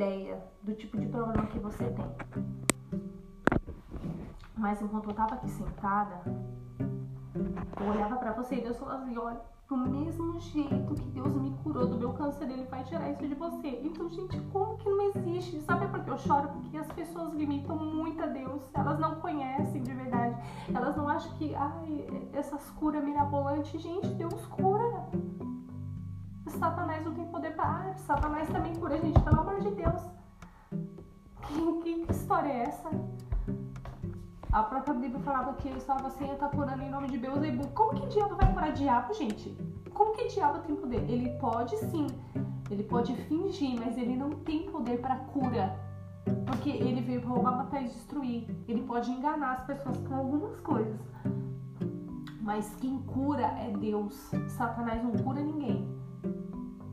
ideia do tipo de problema que você tem. Mas enquanto eu tava aqui sentada, eu olhava pra você e Deus falava assim, olha, do mesmo jeito que Deus me curou do meu câncer, Ele vai tirar isso de você. Então, gente, como que não existe? Sabe por que eu choro? Porque as pessoas limitam muito a Deus. Elas não conhecem de verdade. Elas não acham que, ai, essas curas mirabolantes, gente, Deus cura. Satanás não tem poder pra. Ah, Satanás também cura, gente, pelo amor de Deus. Que, que, que história é essa? A própria Bíblia falava que ele estava assim, está curando em nome de Beuzebu. Como que diabo vai curar diabo, gente? Como que diabo tem poder? Ele pode sim, ele pode fingir, mas ele não tem poder para cura. Porque ele veio para roubar, matar e destruir. Ele pode enganar as pessoas com algumas coisas. Mas quem cura é Deus. Satanás não cura ninguém.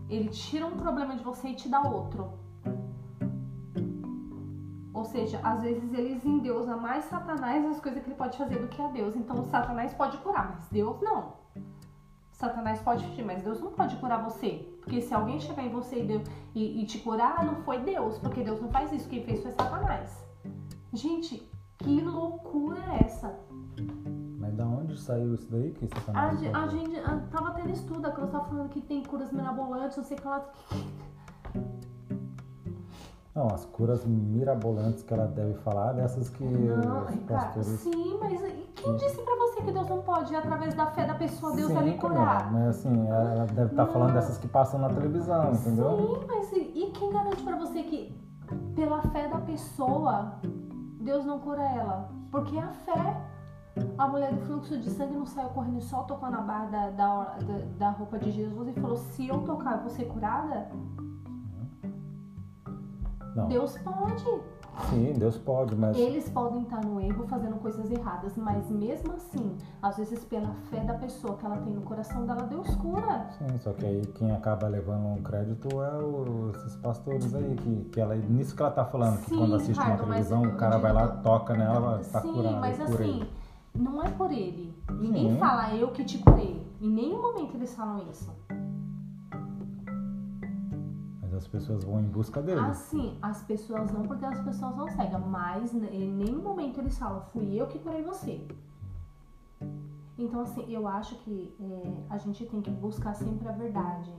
Ele tira um problema de você e te dá outro. Ou seja, às vezes eles endeusam mais Satanás as coisas que ele pode fazer do que a Deus. Então Satanás pode curar, mas Deus não. Satanás pode fugir, mas Deus não pode curar você. Porque se alguém chegar em você e, e, e te curar, não foi Deus, porque Deus não faz isso. Quem fez foi Satanás. Gente, que loucura é essa? Saiu isso daí que Satanás? A, a gente a, tava tendo estudo, a Cruz tava falando que tem curas mirabolantes, não sei o que lá. Não, as curas mirabolantes que ela deve falar, dessas que Não, Ricardo, sim, mas quem disse pra você que Deus não pode? Através da fé da pessoa, Deus Sim, curar. Camila, mas assim, ela deve estar falando dessas que passam na televisão, entendeu? Sim, mas e e quem garante pra você que pela fé da pessoa Deus não cura ela? Porque a fé. A mulher do fluxo de sangue não saiu correndo só tocou na barra da, da, da, roupa de Jesus e falou: Se eu tocar, eu vou ser curada? Não. Deus pode. Sim, Deus pode, mas Eles podem estar no erro fazendo coisas erradas, mas mesmo assim, às vezes pela fé da pessoa que ela tem no coração dela, Deus cura. sim, só que aí quem acaba levando um crédito é o- esses pastores aí, que, que ela, nisso que ela tá falando, que Sim, quando assiste Ricardo, uma mas televisão, o cara vai lá, toca nela, ela tá Sim, curada, mas cura assim, ele. Não é por ele. Ninguém Sim. fala eu que te curei. Em nenhum momento eles falam isso. Mas as pessoas vão em busca dele. Assim, as pessoas não, porque as pessoas não cegam, mas em nenhum momento eles falam, fui eu que curei você. Então, assim, eu acho que é, a gente tem que buscar sempre a verdade.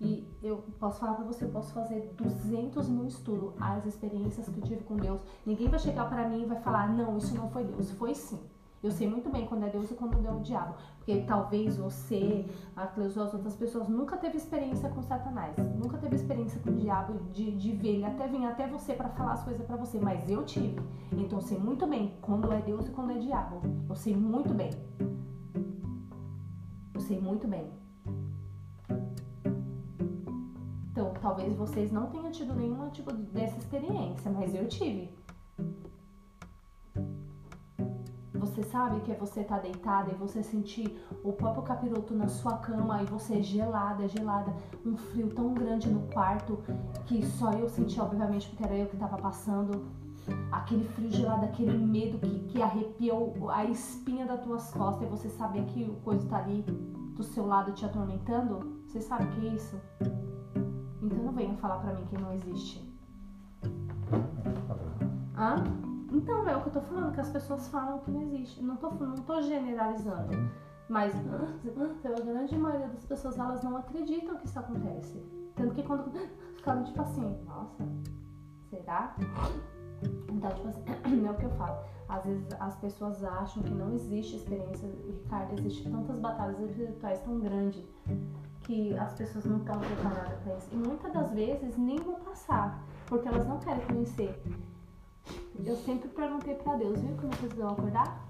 E eu posso falar pra você, eu posso fazer 200 mil estudos, as experiências que eu tive com Deus. Ninguém vai chegar pra mim e vai falar, não, isso não foi Deus. Foi sim. Eu sei muito bem quando é Deus e quando é o diabo. Porque talvez você, a Cleusa, as outras pessoas, nunca teve experiência com Satanás. Nunca teve experiência com o diabo de, de ver ele até vir até você pra falar as coisas pra você. Mas eu tive. Então eu sei muito bem quando é Deus e quando é diabo. Eu sei muito bem. Eu sei muito bem. Então, talvez vocês não tenham tido nenhuma tipo dessa experiência, mas eu tive. Você sabe que é você estar deitada e você sentir o próprio capiroto na sua cama e você é gelada, gelada, um frio tão grande no quarto que só eu senti, obviamente, porque era eu que estava passando. Aquele frio gelado, aquele medo que, que arrepiou a espinha das tuas costas e você saber que o coisa tá ali do seu lado te atormentando. Você sabe o que é isso? Então não venha falar pra mim que não existe. Hã? Então é o que eu tô falando, que as pessoas falam que não existe. Não tô, não tô generalizando. Mas a grande maioria das pessoas elas não acreditam que isso acontece. Tanto que quando ficaram tipo assim, nossa, será? Então, tipo assim, é o que eu falo. Às vezes as pessoas acham que não existe experiência, Ricardo, existe tantas batalhas espirituais tão grandes que as pessoas não estão preparadas para isso. E muitas das vezes nem vão passar, porque elas não querem conhecer. Eu sempre perguntei para Deus, viu como vocês vão acordar?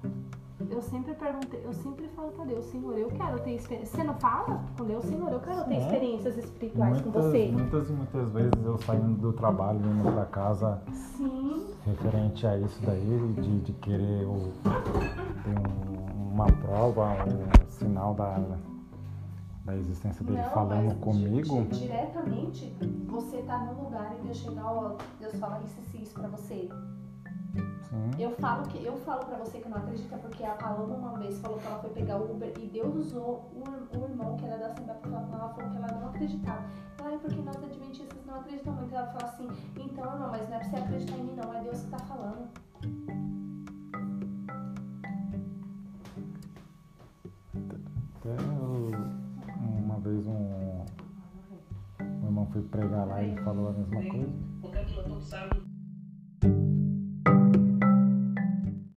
Eu sempre perguntei, eu sempre falo para Deus, Senhor, eu quero ter experiência. Você não fala com Deus, Senhor, eu quero ter experiências espirituais com Muitas, você. muitas e muitas vezes eu saindo do trabalho, indo pra casa, Sim, referente a isso daí, de, de querer o, ter um- uma prova, um sinal da, da existência dele Não, falando comigo. di- diretamente, você tá num lugar e Deus chegar, ó, Deus fala isso e isso pra você. Sim. Eu falo que eu falo pra você que não acredita porque a Paloma uma vez falou que ela foi pegar o Uber e Deus usou o, o irmão que era da Assembleia com ela, falou que ela não acreditava. Ela, é porque nós adventistas não acredita muito. Ela fala assim, então, irmão, mas não é pra você acreditar em mim, não. É Deus que tá falando. Até uma vez um, um irmão foi pregar lá e falou a mesma coisa.